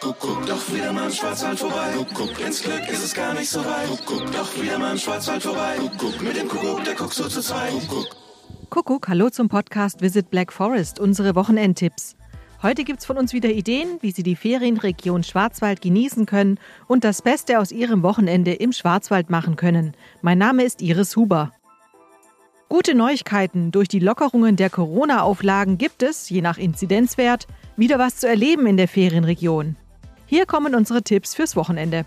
Kuckuck, doch wieder mal im Schwarzwald vorbei. Kuckuck, ins Glück ist es gar nicht so weit. Kuckuck, doch wieder mal im Schwarzwald vorbei. Kuckuck, mit dem Kuckuck, der guckt so zu zweit. Kuckuck. Kuckuck, hallo zum Podcast Visit Black Forest, unsere Wochenendtipps. Heute gibt's von uns wieder Ideen, wie Sie die Ferienregion Schwarzwald genießen können und das Beste aus Ihrem Wochenende im Schwarzwald machen können. Mein Name ist Iris Huber. Gute Neuigkeiten. Durch die Lockerungen der Corona-Auflagen gibt es, je nach Inzidenzwert, wieder was zu erleben in der Ferienregion. Hier kommen unsere Tipps fürs Wochenende.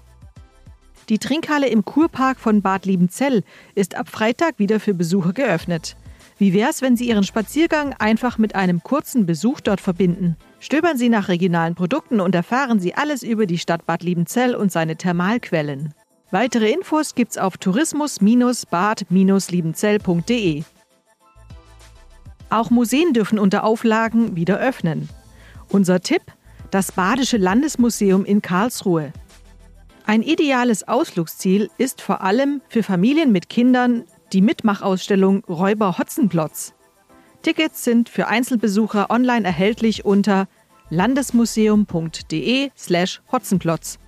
Die Trinkhalle im Kurpark von Bad Liebenzell ist ab Freitag wieder für Besucher geöffnet. Wie wär's, wenn Sie Ihren Spaziergang einfach mit einem kurzen Besuch dort verbinden? Stöbern Sie nach regionalen Produkten und erfahren Sie alles über die Stadt Bad Liebenzell und seine Thermalquellen. Weitere Infos gibt's auf tourismus-bad-liebenzell.de. Auch Museen dürfen unter Auflagen wieder öffnen. Unser Tipp: das Badische Landesmuseum in Karlsruhe. Ein ideales Ausflugsziel ist vor allem für Familien mit Kindern die Mitmachausstellung Räuber Hotzenplotz. Tickets sind für Einzelbesucher online erhältlich unter landesmuseum.de/slash Hotzenplotz.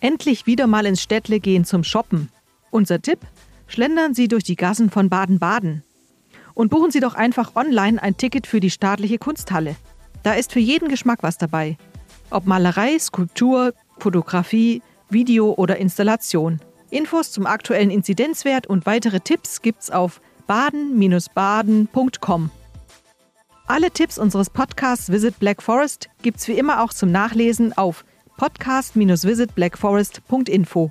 Endlich wieder mal ins Städtle gehen zum Shoppen. Unser Tipp: Schlendern Sie durch die Gassen von Baden-Baden. Und buchen Sie doch einfach online ein Ticket für die staatliche Kunsthalle. Da ist für jeden Geschmack was dabei. Ob Malerei, Skulptur, Fotografie, Video oder Installation. Infos zum aktuellen Inzidenzwert und weitere Tipps gibt's auf baden-baden.com. Alle Tipps unseres Podcasts Visit Black Forest gibt's wie immer auch zum Nachlesen auf podcast-visitblackforest.info.